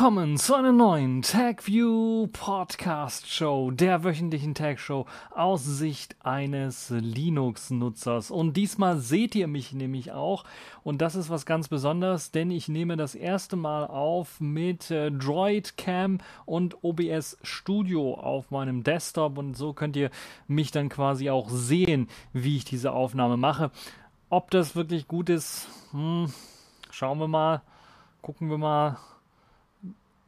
Willkommen zu einer neuen TagView Podcast Show, der wöchentlichen Tag Show aus Sicht eines Linux-Nutzers. Und diesmal seht ihr mich nämlich auch. Und das ist was ganz Besonderes, denn ich nehme das erste Mal auf mit äh, Droid Cam und OBS Studio auf meinem Desktop. Und so könnt ihr mich dann quasi auch sehen, wie ich diese Aufnahme mache. Ob das wirklich gut ist, hm, schauen wir mal. Gucken wir mal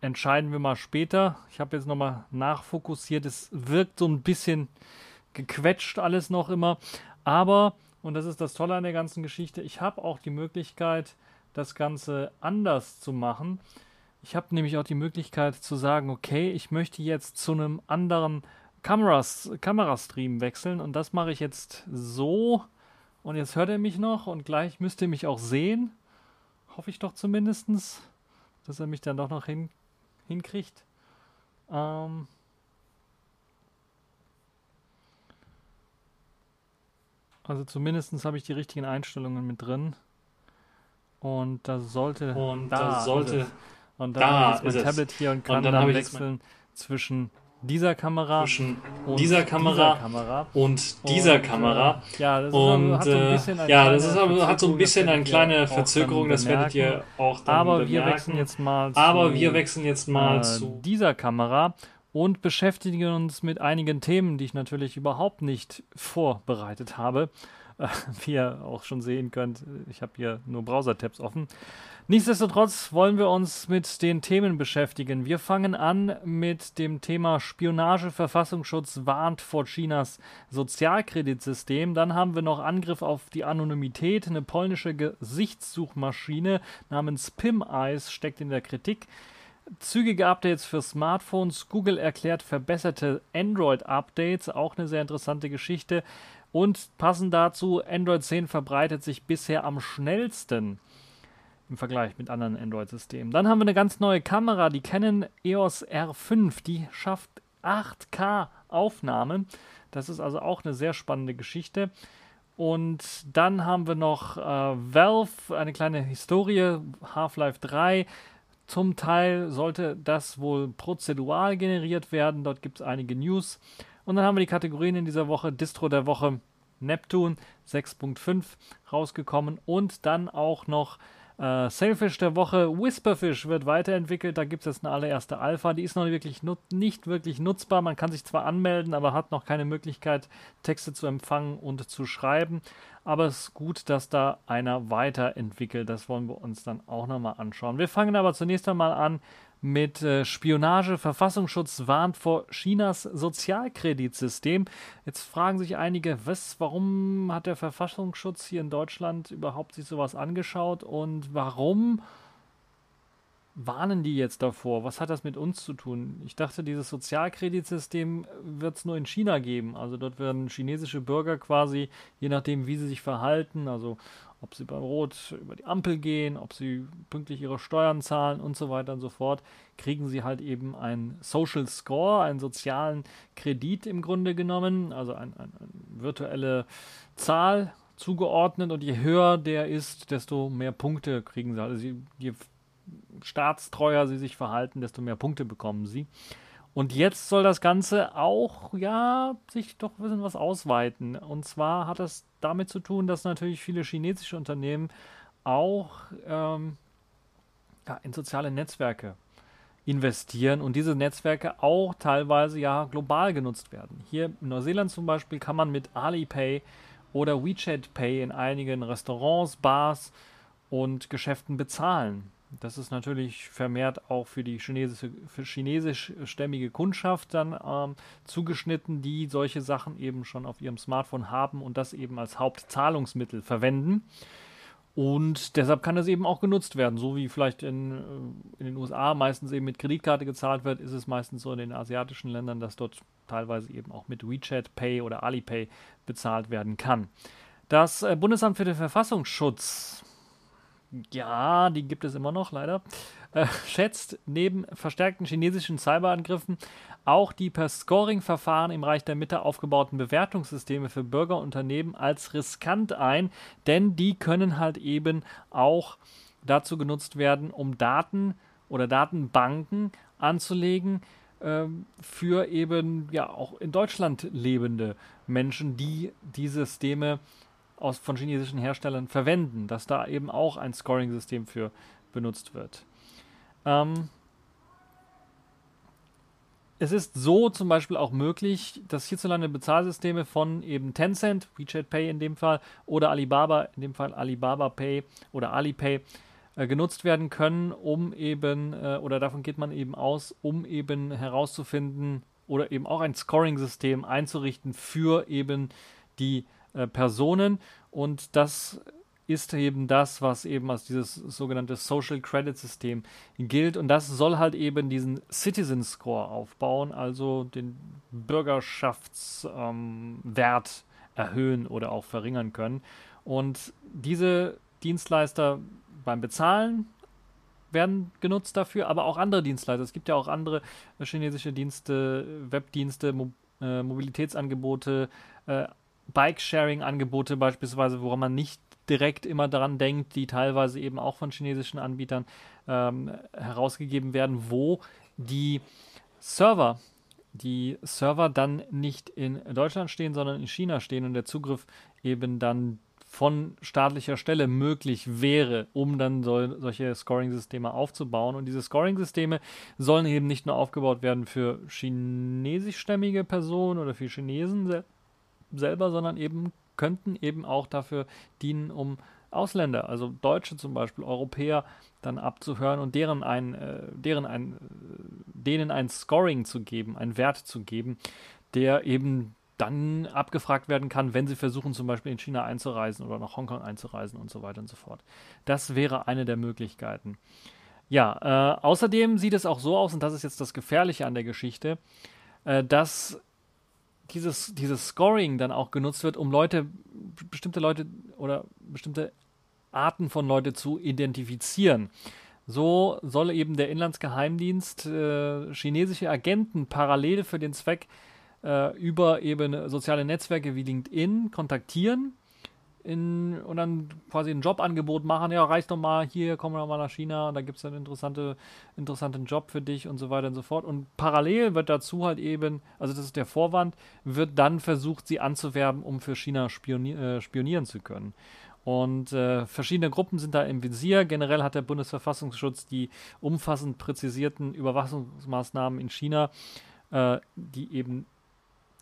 entscheiden wir mal später. Ich habe jetzt nochmal nachfokussiert. Es wirkt so ein bisschen gequetscht alles noch immer. Aber, und das ist das Tolle an der ganzen Geschichte, ich habe auch die Möglichkeit, das Ganze anders zu machen. Ich habe nämlich auch die Möglichkeit zu sagen, okay, ich möchte jetzt zu einem anderen Kameras, Kamerastream wechseln und das mache ich jetzt so. Und jetzt hört er mich noch und gleich müsst ihr mich auch sehen. Hoffe ich doch zumindest, dass er mich dann doch noch hin, hinkriegt. Ähm also zumindest habe ich die richtigen Einstellungen mit drin. Und da sollte. Und da sollte. Und da ich mein Tablet hier und kann und dann, dann wechseln zwischen dieser Kamera zwischen dieser Kamera, dieser Kamera und dieser und, Kamera. Äh, ja, das, und, ist, so äh, ja, das ist aber, hat so ein bisschen eine kleine Verzögerung, das werdet ihr auch dann Aber bemerken. wir wechseln jetzt mal zu, aber wir wechseln jetzt mal äh, zu dieser Kamera und beschäftigen uns mit einigen Themen, die ich natürlich überhaupt nicht vorbereitet habe. wie ihr auch schon sehen könnt, ich habe hier nur Browser-Tabs offen. Nichtsdestotrotz wollen wir uns mit den Themen beschäftigen. Wir fangen an mit dem Thema Spionage, Verfassungsschutz warnt vor Chinas Sozialkreditsystem. Dann haben wir noch Angriff auf die Anonymität. Eine polnische Gesichtssuchmaschine namens PimEyes steckt in der Kritik. Zügige Updates für Smartphones. Google erklärt verbesserte Android-Updates. Auch eine sehr interessante Geschichte. Und passend dazu, Android 10 verbreitet sich bisher am schnellsten im Vergleich mit anderen Android-Systemen. Dann haben wir eine ganz neue Kamera, die Canon EOS R5, die schafft 8K Aufnahmen. Das ist also auch eine sehr spannende Geschichte. Und dann haben wir noch äh, Valve, eine kleine Historie, Half-Life 3. Zum Teil sollte das wohl prozedural generiert werden. Dort gibt es einige News. Und dann haben wir die Kategorien in dieser Woche. Distro der Woche Neptune 6.5 rausgekommen. Und dann auch noch äh, Sailfish der Woche, Whisperfish wird weiterentwickelt. Da gibt es jetzt eine allererste Alpha. Die ist noch wirklich nicht wirklich nutzbar. Man kann sich zwar anmelden, aber hat noch keine Möglichkeit, Texte zu empfangen und zu schreiben. Aber es ist gut, dass da einer weiterentwickelt. Das wollen wir uns dann auch nochmal anschauen. Wir fangen aber zunächst einmal an mit äh, Spionage. Verfassungsschutz warnt vor Chinas Sozialkreditsystem. Jetzt fragen sich einige, was, warum hat der Verfassungsschutz hier in Deutschland überhaupt sich sowas angeschaut und warum warnen die jetzt davor? Was hat das mit uns zu tun? Ich dachte, dieses Sozialkreditsystem wird es nur in China geben. Also dort werden chinesische Bürger quasi, je nachdem, wie sie sich verhalten, also ob sie bei Rot über die Ampel gehen, ob sie pünktlich ihre Steuern zahlen und so weiter und so fort, kriegen sie halt eben einen Social Score, einen sozialen Kredit im Grunde genommen, also eine ein, ein virtuelle Zahl zugeordnet und je höher der ist, desto mehr Punkte kriegen sie. Also je staatstreuer sie sich verhalten, desto mehr Punkte bekommen sie. Und jetzt soll das Ganze auch, ja, sich doch ein bisschen was ausweiten. Und zwar hat das damit zu tun, dass natürlich viele chinesische Unternehmen auch ähm, ja, in soziale Netzwerke investieren und diese Netzwerke auch teilweise ja global genutzt werden. Hier in Neuseeland zum Beispiel kann man mit Alipay oder WeChat Pay in einigen Restaurants, Bars und Geschäften bezahlen. Das ist natürlich vermehrt auch für die chinesische, für chinesischstämmige Kundschaft dann ähm, zugeschnitten, die solche Sachen eben schon auf ihrem Smartphone haben und das eben als Hauptzahlungsmittel verwenden. Und deshalb kann das eben auch genutzt werden. So wie vielleicht in, äh, in den USA meistens eben mit Kreditkarte gezahlt wird, ist es meistens so in den asiatischen Ländern, dass dort teilweise eben auch mit WeChat Pay oder Alipay bezahlt werden kann. Das äh, Bundesamt für den Verfassungsschutz ja, die gibt es immer noch, leider, äh, schätzt neben verstärkten chinesischen Cyberangriffen auch die per Scoring-Verfahren im Reich der Mitte aufgebauten Bewertungssysteme für Bürger und Unternehmen als riskant ein, denn die können halt eben auch dazu genutzt werden, um Daten oder Datenbanken anzulegen äh, für eben ja auch in Deutschland lebende Menschen, die diese Systeme aus, von chinesischen Herstellern verwenden, dass da eben auch ein Scoring-System für benutzt wird. Ähm, es ist so zum Beispiel auch möglich, dass hierzulande Bezahlsysteme von eben Tencent, WeChat Pay in dem Fall, oder Alibaba, in dem Fall Alibaba Pay oder Alipay, äh, genutzt werden können, um eben, äh, oder davon geht man eben aus, um eben herauszufinden oder eben auch ein Scoring-System einzurichten für eben die äh, Personen. Und das ist eben das, was eben als dieses sogenannte Social Credit System gilt. Und das soll halt eben diesen Citizen Score aufbauen, also den Bürgerschaftswert ähm, erhöhen oder auch verringern können. Und diese Dienstleister beim Bezahlen werden genutzt dafür, aber auch andere Dienstleister. Es gibt ja auch andere chinesische Dienste, Webdienste, Mo äh, Mobilitätsangebote, äh, Bike-Sharing-Angebote beispielsweise, woran man nicht direkt immer daran denkt, die teilweise eben auch von chinesischen Anbietern ähm, herausgegeben werden, wo die Server, die Server dann nicht in Deutschland stehen, sondern in China stehen und der Zugriff eben dann von staatlicher Stelle möglich wäre, um dann so, solche Scoring-Systeme aufzubauen. Und diese Scoring-Systeme sollen eben nicht nur aufgebaut werden für chinesischstämmige Personen oder für Chinesen se selber, sondern eben könnten eben auch dafür dienen, um Ausländer, also Deutsche zum Beispiel, Europäer, dann abzuhören und deren ein, äh, deren ein, äh, denen ein Scoring zu geben, einen Wert zu geben, der eben dann abgefragt werden kann, wenn sie versuchen, zum Beispiel in China einzureisen oder nach Hongkong einzureisen und so weiter und so fort. Das wäre eine der Möglichkeiten. Ja, äh, außerdem sieht es auch so aus, und das ist jetzt das Gefährliche an der Geschichte, äh, dass dieses, dieses Scoring dann auch genutzt wird, um Leute, bestimmte Leute oder bestimmte Arten von Leute zu identifizieren. So soll eben der Inlandsgeheimdienst äh, chinesische Agenten parallel für den Zweck äh, über eben soziale Netzwerke wie LinkedIn kontaktieren in, und dann quasi ein Jobangebot machen, ja, reicht doch mal, hier, komm doch mal nach China, da gibt es einen interessante, interessanten Job für dich und so weiter und so fort. Und parallel wird dazu halt eben, also das ist der Vorwand, wird dann versucht, sie anzuwerben, um für China spioni äh, spionieren zu können. Und äh, verschiedene Gruppen sind da im Visier. Generell hat der Bundesverfassungsschutz die umfassend präzisierten Überwachungsmaßnahmen in China, äh, die eben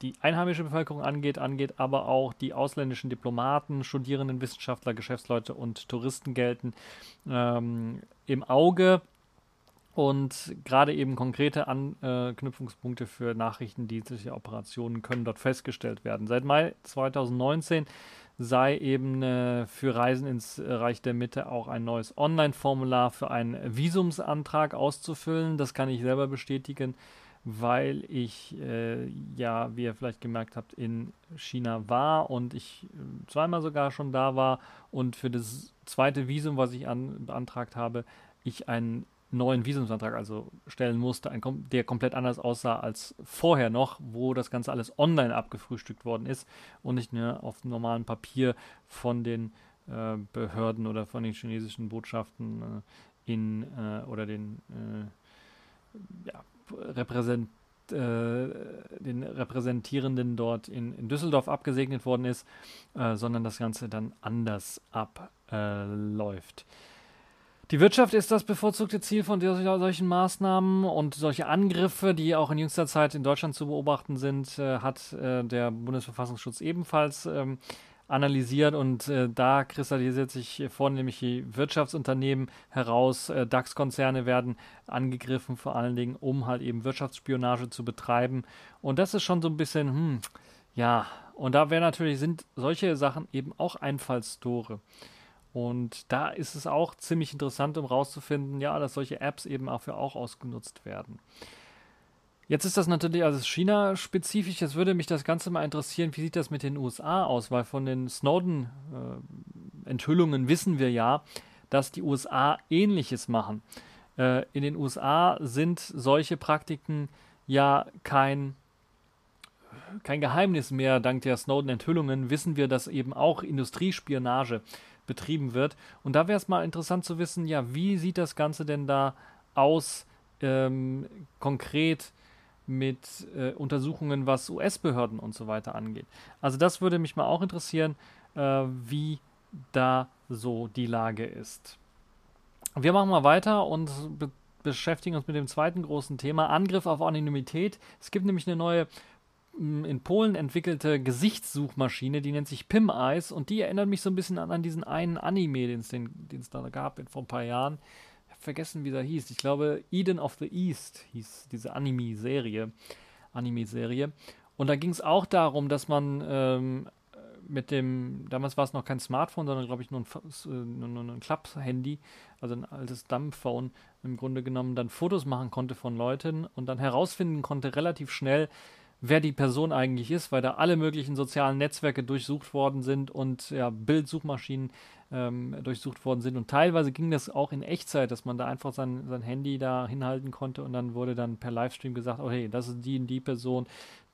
die einheimische Bevölkerung angeht, angeht aber auch die ausländischen Diplomaten, Studierenden, Wissenschaftler, Geschäftsleute und Touristen gelten ähm, im Auge und gerade eben konkrete Anknüpfungspunkte für nachrichtendienstliche Operationen können dort festgestellt werden. Seit Mai 2019 sei eben äh, für Reisen ins Reich der Mitte auch ein neues Online-Formular für einen Visumsantrag auszufüllen. Das kann ich selber bestätigen weil ich äh, ja, wie ihr vielleicht gemerkt habt, in China war und ich äh, zweimal sogar schon da war und für das zweite Visum, was ich an, beantragt habe, ich einen neuen Visumsantrag also stellen musste, ein, der komplett anders aussah als vorher noch, wo das Ganze alles online abgefrühstückt worden ist und nicht nur auf normalen Papier von den äh, Behörden oder von den chinesischen Botschaften äh, in äh, oder den äh, ja, repräsent, äh, den Repräsentierenden dort in, in, Düsseldorf abgesegnet worden ist, äh, sondern das Ganze dann anders abläuft. Die Wirtschaft ist das bevorzugte Ziel von solchen Maßnahmen und solche Angriffe, die auch in jüngster Zeit in Deutschland zu beobachten sind, äh, hat äh, der Bundesverfassungsschutz ebenfalls ähm, analysiert und äh, da kristallisiert sich vornehmlich die Wirtschaftsunternehmen heraus. Äh, DAX-Konzerne werden angegriffen, vor allen Dingen, um halt eben Wirtschaftsspionage zu betreiben. Und das ist schon so ein bisschen, hm, ja, und da wäre natürlich, sind solche Sachen eben auch Einfallstore. Und da ist es auch ziemlich interessant, um rauszufinden, ja, dass solche Apps eben dafür auch ausgenutzt werden. Jetzt ist das natürlich also China-spezifisch. Jetzt würde mich das Ganze mal interessieren, wie sieht das mit den USA aus? Weil von den Snowden-Enthüllungen äh, wissen wir ja, dass die USA Ähnliches machen. Äh, in den USA sind solche Praktiken ja kein, kein Geheimnis mehr. Dank der Snowden-Enthüllungen wissen wir, dass eben auch Industriespionage betrieben wird. Und da wäre es mal interessant zu wissen, ja, wie sieht das Ganze denn da aus ähm, konkret mit äh, Untersuchungen, was US-Behörden und so weiter angeht. Also das würde mich mal auch interessieren, äh, wie da so die Lage ist. Wir machen mal weiter und be beschäftigen uns mit dem zweiten großen Thema, Angriff auf Anonymität. Es gibt nämlich eine neue in Polen entwickelte Gesichtssuchmaschine, die nennt sich Pim Eyes und die erinnert mich so ein bisschen an, an diesen einen Anime, den es da gab vor ein paar Jahren. Vergessen, wie der hieß. Ich glaube, Eden of the East hieß diese Anime-Serie. Anime-Serie. Und da ging es auch darum, dass man ähm, mit dem, damals war es noch kein Smartphone, sondern glaube ich nur ein, nur ein Klapp-Handy, also ein altes Dumbphone, im Grunde genommen dann Fotos machen konnte von Leuten und dann herausfinden konnte relativ schnell, wer die Person eigentlich ist, weil da alle möglichen sozialen Netzwerke durchsucht worden sind und ja, Bildsuchmaschinen ähm, durchsucht worden sind. Und teilweise ging das auch in Echtzeit, dass man da einfach sein, sein Handy da hinhalten konnte und dann wurde dann per Livestream gesagt, oh hey, das ist die und die Person,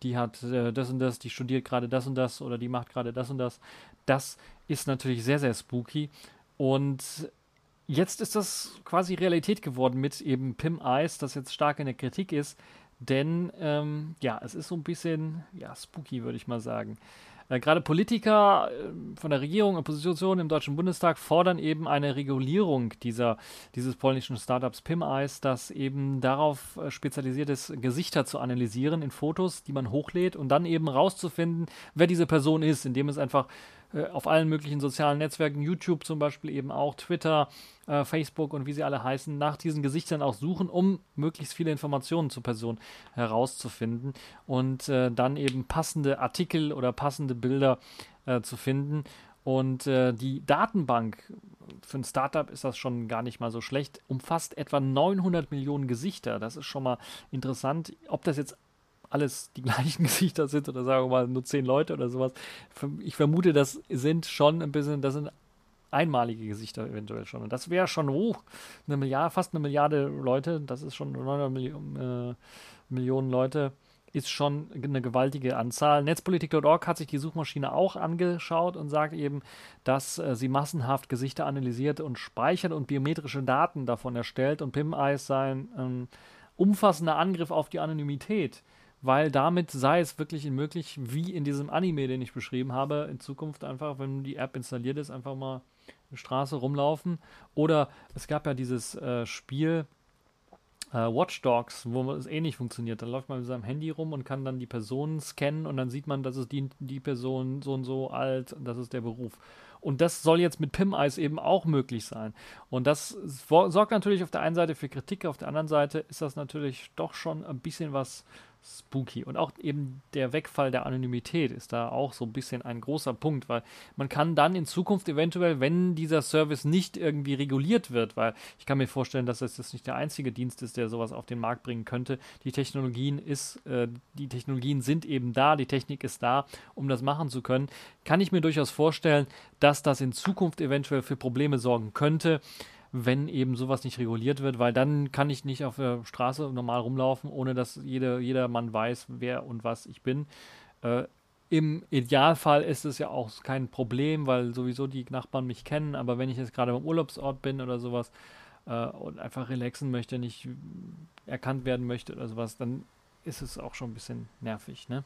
die hat äh, das und das, die studiert gerade das und das oder die macht gerade das und das. Das ist natürlich sehr, sehr spooky. Und jetzt ist das quasi Realität geworden mit eben Pim Eyes, das jetzt stark in der Kritik ist. Denn ähm, ja, es ist so ein bisschen ja, spooky, würde ich mal sagen. Äh, Gerade Politiker äh, von der Regierung, Opposition im Deutschen Bundestag fordern eben eine Regulierung dieser, dieses polnischen Startups PimEyes, das eben darauf äh, spezialisiert ist, Gesichter zu analysieren in Fotos, die man hochlädt und dann eben rauszufinden, wer diese Person ist, indem es einfach auf allen möglichen sozialen Netzwerken, YouTube zum Beispiel eben auch, Twitter, äh, Facebook und wie sie alle heißen, nach diesen Gesichtern auch suchen, um möglichst viele Informationen zur Person herauszufinden und äh, dann eben passende Artikel oder passende Bilder äh, zu finden. Und äh, die Datenbank für ein Startup ist das schon gar nicht mal so schlecht. Umfasst etwa 900 Millionen Gesichter. Das ist schon mal interessant. Ob das jetzt alles die gleichen Gesichter sind oder sagen wir mal nur zehn Leute oder sowas. Ich vermute, das sind schon ein bisschen, das sind einmalige Gesichter eventuell schon. Und das wäre schon hoch. Eine Milliarde, fast eine Milliarde Leute, das ist schon 900 Millionen, äh, Millionen Leute, ist schon eine gewaltige Anzahl. Netzpolitik.org hat sich die Suchmaschine auch angeschaut und sagt eben, dass äh, sie massenhaft Gesichter analysiert und speichert und biometrische Daten davon erstellt und PIM-Eyes sei ein ähm, umfassender Angriff auf die Anonymität weil damit sei es wirklich möglich, wie in diesem Anime, den ich beschrieben habe, in Zukunft einfach, wenn die App installiert ist, einfach mal eine Straße rumlaufen. Oder es gab ja dieses äh, Spiel äh, Watch Dogs, wo es ähnlich funktioniert. Da läuft man mit seinem Handy rum und kann dann die Personen scannen und dann sieht man, das ist die, die Person so und so alt, das ist der Beruf. Und das soll jetzt mit PIM-Eyes eben auch möglich sein. Und das sorgt natürlich auf der einen Seite für Kritik, auf der anderen Seite ist das natürlich doch schon ein bisschen was spooky. Und auch eben der Wegfall der Anonymität ist da auch so ein bisschen ein großer Punkt, weil man kann dann in Zukunft eventuell, wenn dieser Service nicht irgendwie reguliert wird, weil ich kann mir vorstellen, dass das nicht der einzige Dienst ist, der sowas auf den Markt bringen könnte. Die Technologien ist, äh, die Technologien sind eben da, die Technik ist da, um das machen zu können. Kann ich mir durchaus vorstellen, dass das in Zukunft eventuell für Probleme sorgen könnte wenn eben sowas nicht reguliert wird, weil dann kann ich nicht auf der Straße normal rumlaufen, ohne dass jeder, jeder Mann weiß, wer und was ich bin. Äh, Im Idealfall ist es ja auch kein Problem, weil sowieso die Nachbarn mich kennen, aber wenn ich jetzt gerade am Urlaubsort bin oder sowas äh, und einfach relaxen möchte, nicht erkannt werden möchte oder sowas, dann ist es auch schon ein bisschen nervig, ne?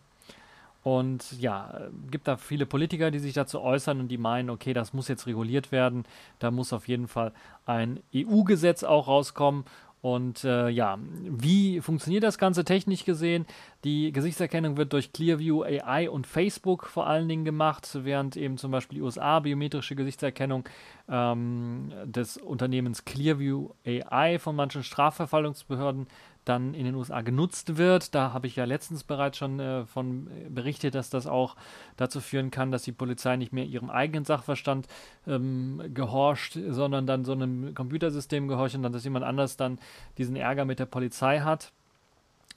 Und ja, gibt da viele Politiker, die sich dazu äußern und die meinen, okay, das muss jetzt reguliert werden. Da muss auf jeden Fall ein EU-Gesetz auch rauskommen. Und äh, ja, wie funktioniert das Ganze technisch gesehen? Die Gesichtserkennung wird durch Clearview AI und Facebook vor allen Dingen gemacht, während eben zum Beispiel die USA biometrische Gesichtserkennung ähm, des Unternehmens Clearview AI von manchen Strafverfolgungsbehörden dann in den USA genutzt wird. Da habe ich ja letztens bereits schon äh, von berichtet, dass das auch dazu führen kann, dass die Polizei nicht mehr ihrem eigenen Sachverstand ähm, gehorcht, sondern dann so einem Computersystem gehorcht und dann, dass jemand anders dann diesen Ärger mit der Polizei hat.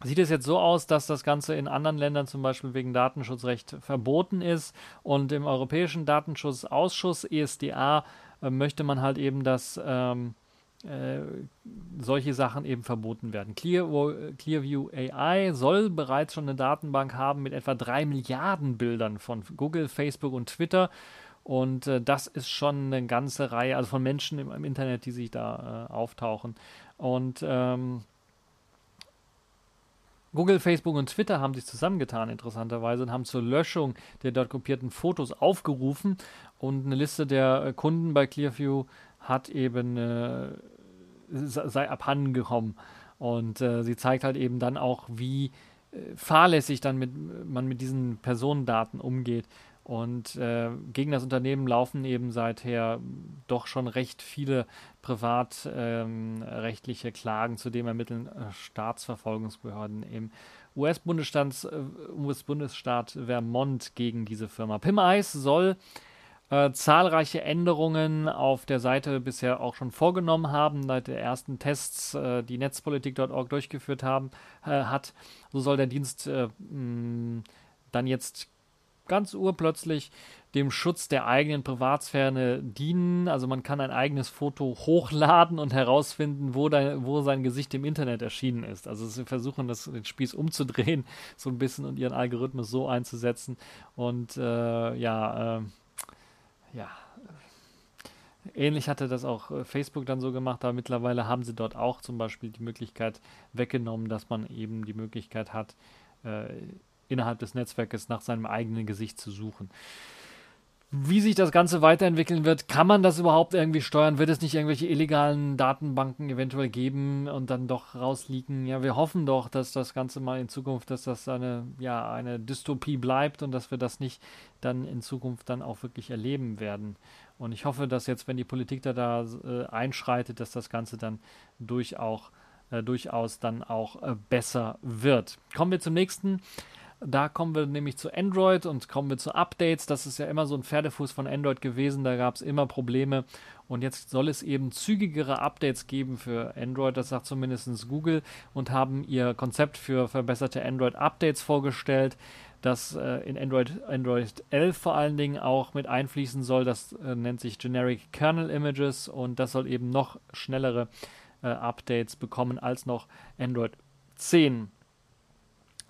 Sieht es jetzt so aus, dass das Ganze in anderen Ländern zum Beispiel wegen Datenschutzrecht verboten ist und im Europäischen Datenschutzausschuss ESDA äh, möchte man halt eben, dass ähm, äh, solche Sachen eben verboten werden. Clear, Clearview AI soll bereits schon eine Datenbank haben mit etwa drei Milliarden Bildern von Google, Facebook und Twitter. Und äh, das ist schon eine ganze Reihe, also von Menschen im, im Internet, die sich da äh, auftauchen. Und ähm, Google, Facebook und Twitter haben sich zusammengetan, interessanterweise, und haben zur Löschung der dort kopierten Fotos aufgerufen. Und eine Liste der äh, Kunden bei Clearview hat eben äh, sei abhanden gekommen. Und äh, sie zeigt halt eben dann auch, wie äh, fahrlässig dann mit, man mit diesen Personendaten umgeht. Und äh, gegen das Unternehmen laufen eben seither doch schon recht viele privatrechtliche ähm, Klagen, zudem ermitteln äh, Staatsverfolgungsbehörden im US-Bundesstaat äh, US Vermont gegen diese Firma. Pim Ice soll äh, zahlreiche Änderungen auf der Seite bisher auch schon vorgenommen haben, seit der ersten Tests, äh, die Netzpolitik.org durchgeführt haben, äh, hat. So soll der Dienst mh, äh, dann jetzt ganz urplötzlich dem Schutz der eigenen Privatsphäre dienen. Also man kann ein eigenes Foto hochladen und herausfinden, wo, dein, wo sein Gesicht im Internet erschienen ist. Also sie versuchen das, den Spieß umzudrehen, so ein bisschen und ihren Algorithmus so einzusetzen. Und äh, ja, äh, ja. Ähnlich hatte das auch äh, Facebook dann so gemacht, aber mittlerweile haben sie dort auch zum Beispiel die Möglichkeit weggenommen, dass man eben die Möglichkeit hat, äh, innerhalb des Netzwerkes nach seinem eigenen Gesicht zu suchen. Wie sich das Ganze weiterentwickeln wird, kann man das überhaupt irgendwie steuern? Wird es nicht irgendwelche illegalen Datenbanken eventuell geben und dann doch rausliegen? Ja, wir hoffen doch, dass das Ganze mal in Zukunft, dass das eine, ja, eine Dystopie bleibt und dass wir das nicht dann in Zukunft dann auch wirklich erleben werden. Und ich hoffe, dass jetzt, wenn die Politik da, da äh, einschreitet, dass das Ganze dann durch auch, äh, durchaus dann auch äh, besser wird. Kommen wir zum nächsten. Da kommen wir nämlich zu Android und kommen wir zu Updates. Das ist ja immer so ein Pferdefuß von Android gewesen. Da gab es immer Probleme. Und jetzt soll es eben zügigere Updates geben für Android. Das sagt zumindest Google und haben ihr Konzept für verbesserte Android-Updates vorgestellt das äh, in Android, Android 11 vor allen Dingen auch mit einfließen soll. Das äh, nennt sich Generic Kernel Images und das soll eben noch schnellere äh, Updates bekommen als noch Android 10.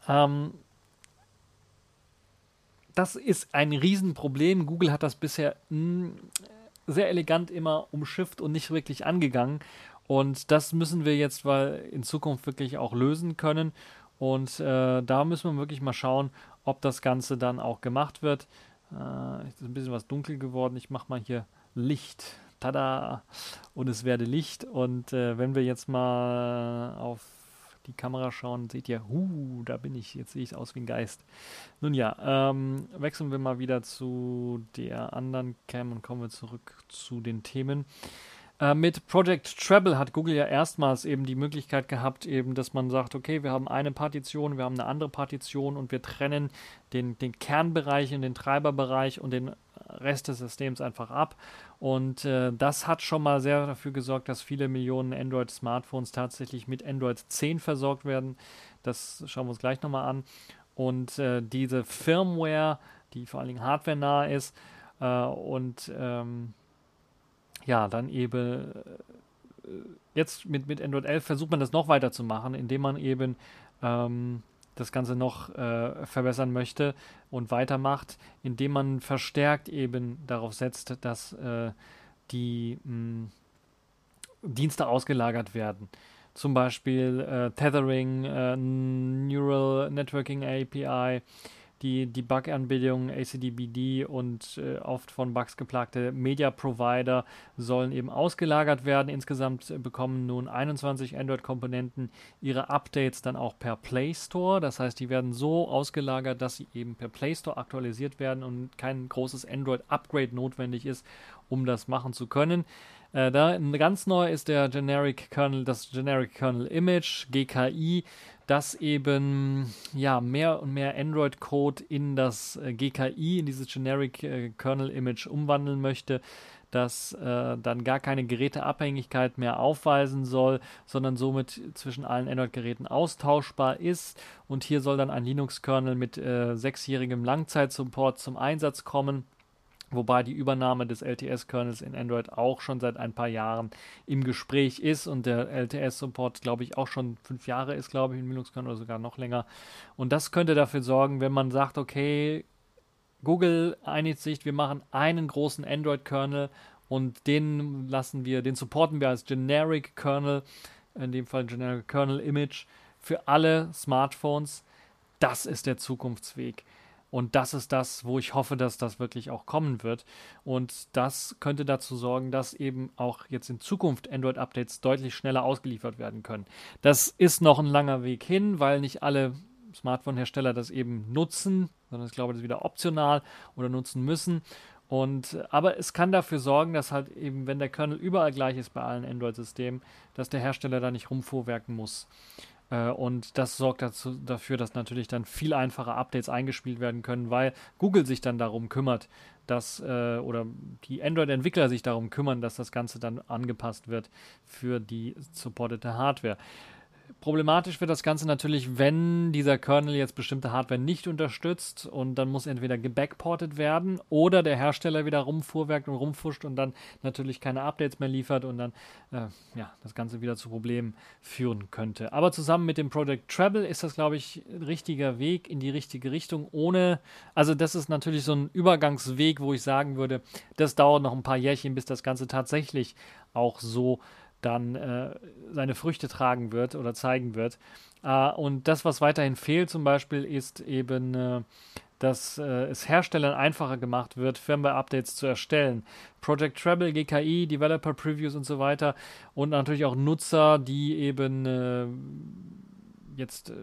Ähm, das ist ein Riesenproblem. Google hat das bisher mh, hm, sehr elegant immer umschifft und nicht wirklich angegangen. Und das müssen wir jetzt weil in Zukunft wirklich auch lösen können. Und äh, da müssen wir wirklich mal schauen, ob das Ganze dann auch gemacht wird. Äh, ist ein bisschen was dunkel geworden. Ich mache mal hier Licht. Tada! Und es werde Licht. Und äh, wenn wir jetzt mal auf die Kamera schauen, seht ihr, huh, da bin ich, jetzt sehe ich aus wie ein Geist. Nun ja, ähm, wechseln wir mal wieder zu der anderen Cam und kommen wir zurück zu den Themen. Äh, mit Project Treble hat Google ja erstmals eben die Möglichkeit gehabt, eben, dass man sagt, okay, wir haben eine Partition, wir haben eine andere Partition und wir trennen den, den Kernbereich und den Treiberbereich und den Rest des Systems einfach ab. Und äh, das hat schon mal sehr dafür gesorgt, dass viele Millionen Android-Smartphones tatsächlich mit Android 10 versorgt werden. Das schauen wir uns gleich nochmal an. Und äh, diese Firmware, die vor allen Dingen hardware-nah ist äh, und ähm, ja, dann eben äh, jetzt mit, mit Android 11 versucht man das noch weiter zu machen, indem man eben ähm, das Ganze noch äh, verbessern möchte und weitermacht, indem man verstärkt eben darauf setzt, dass äh, die mh, hm, Dienste ausgelagert werden. Zum Beispiel äh, Tethering, äh, Neural Networking API, die, Bug-Anbindung ACDBD und äh, oft von Bugs geplagte Media-Provider sollen eben ausgelagert werden. Insgesamt bekommen nun 21 Android-Komponenten ihre Updates dann auch per Play Store. Das heißt, die werden so ausgelagert, dass sie eben per Play Store aktualisiert werden und kein großes Android-Upgrade notwendig ist, um das machen zu können. Äh, da ganz neu ist der Generic Kernel, das Generic Kernel Image, GKI das eben ja mehr und mehr Android-Code in das äh, GKI, in dieses Generic äh, Kernel Image umwandeln möchte, das äh, dann gar keine Geräteabhängigkeit mehr aufweisen soll, sondern somit zwischen allen Android-Geräten austauschbar ist. Und hier soll dann ein Linux-Kernel mit äh, sechsjährigem Langzeitsupport zum Einsatz kommen wobei die Übernahme des LTS-Kernels in Android auch schon seit ein paar Jahren im Gespräch ist und der LTS-Support, glaube ich, auch schon fünf Jahre ist, glaube ich, im Linux-Kernel oder sogar noch länger. Und das könnte dafür sorgen, wenn man sagt, okay, Google einigt sich, wir machen einen großen Android-Kernel und den lassen wir, den supporten wir als Generic Kernel in dem Fall General Kernel Image, für alle Smartphones. Das ist der Zukunftsweg. Und das ist das, wo ich hoffe, dass das wirklich auch kommen wird. Und das könnte dazu sorgen, dass eben auch jetzt in Zukunft Android-Updates deutlich schneller ausgeliefert werden können. Das ist noch ein langer Weg hin, weil nicht alle Smartphone-Hersteller das eben nutzen, sondern ich glaube, das ist wieder optional oder nutzen müssen. Und, aber es kann dafür sorgen, dass halt eben, wenn der Kernel überall gleich ist bei allen Android-Systemen, dass der Hersteller da nicht rumfuhrwerken muss. Äh, und das sorgt dazu, dafür, dass natürlich dann viel einfacher Updates eingespielt werden können, weil Google sich dann darum kümmert, dass äh, oder die Android-Entwickler sich darum kümmern, dass das Ganze dann angepasst wird für die supportete Hardware. Problematisch wird das Ganze natürlich, wenn dieser Kernel jetzt bestimmte Hardware nicht unterstützt und dann muss entweder gebackportet werden oder der Hersteller wieder rumfuhrwerkt und rumfuscht und dann natürlich keine Updates mehr liefert und dann äh, ja, das Ganze wieder zu Problemen führen könnte. Aber zusammen mit dem Project Treble ist das, glaube ich, ein richtiger Weg in die richtige Richtung, ohne, also das ist natürlich so ein Übergangsweg, wo ich sagen würde, das dauert noch ein paar Jährchen, bis das Ganze tatsächlich auch so dann äh, seine Früchte tragen wird oder zeigen wird. Äh, und das, was weiterhin fehlt zum Beispiel, ist eben, äh, dass äh, es Herstellern einfacher gemacht wird, Firmware-Updates zu erstellen. Project Treble, GKI, Developer Previews und so weiter und natürlich auch Nutzer, die eben äh, jetzt äh,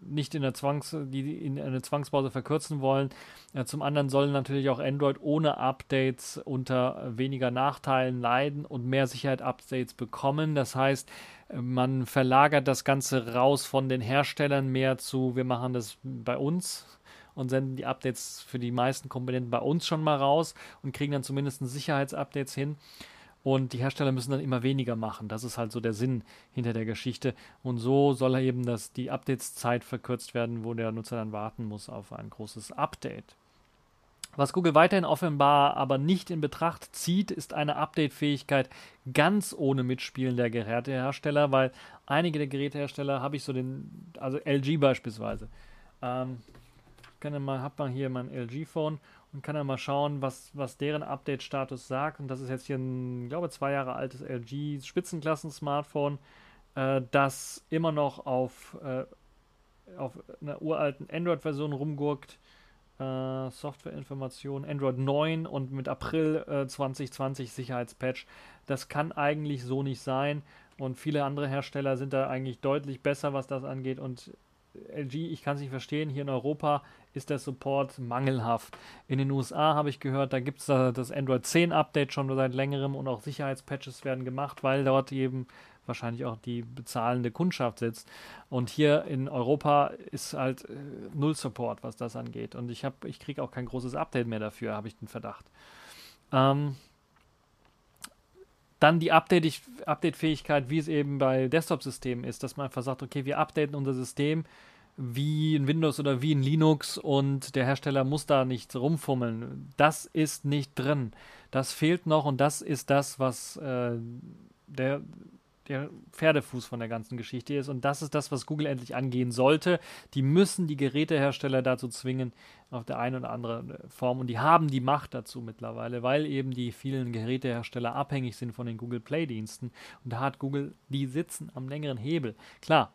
nicht in der Zwangs, die in eine Zwangspause verkürzen wollen. Äh, zum anderen soll natürlich auch Android ohne Updates unter weniger Nachteilen leiden und mehr Sicherheit-Updates bekommen. Das heißt, äh, man verlagert das Ganze raus von den Herstellern mehr zu, wir machen das bei uns und senden die Updates für die meisten Komponenten bei uns schon mal raus und kriegen dann zumindest Sicherheitsupdates hin. Und die Hersteller müssen dann immer weniger machen. Das ist halt so der Sinn hinter der Geschichte. Und so soll eben das, die Updates-Zeit verkürzt werden, wo der Nutzer dann warten muss auf ein großes Update. Was Google weiterhin offenbar aber nicht in Betracht zieht, ist eine Update-Fähigkeit ganz ohne Mitspielen der Gerätehersteller, weil einige der Gerätehersteller habe ich so den, also LG beispielsweise. Ähm, kann mal, hat man hier mein LG-Phone und kann dann mal schauen, was, was deren Update-Status sagt. Und das ist jetzt hier ein, glaube, zwei Jahre altes LG Spitzenklassen-Smartphone, äh, das immer noch auf, äh, auf einer uralten Android-Version rumgurkt. Äh, Softwareinformation, Android 9 und mit April äh, 2020 Sicherheitspatch. Das kann eigentlich so nicht sein. Und viele andere Hersteller sind da eigentlich deutlich besser, was das angeht. Und LG, ich kann es nicht verstehen, hier in Europa ist der Support mangelhaft. In den USA habe ich gehört, da gibt es das Android 10 Update schon seit längerem und auch Sicherheitspatches werden gemacht, weil dort eben wahrscheinlich auch die bezahlende Kundschaft sitzt. Und hier in Europa ist halt äh, null Support, was das angeht. Und ich ich kriege auch kein großes Update mehr dafür, habe ich den Verdacht. Ähm, dann die Update-Fähigkeit, wie es eben bei Desktop-Systemen ist, dass man einfach sagt, okay, wir updaten unser System wie in Windows oder wie in Linux und der Hersteller muss da nicht rumfummeln. Das ist nicht drin. Das fehlt noch und das ist das, was äh, der, der Pferdefuß von der ganzen Geschichte ist. Und das ist das, was Google endlich angehen sollte. Die müssen die Gerätehersteller dazu zwingen, auf der einen oder anderen Form. Und die haben die Macht dazu mittlerweile, weil eben die vielen Gerätehersteller abhängig sind von den Google Play-Diensten. Und da hat Google, die sitzen am längeren Hebel. Klar,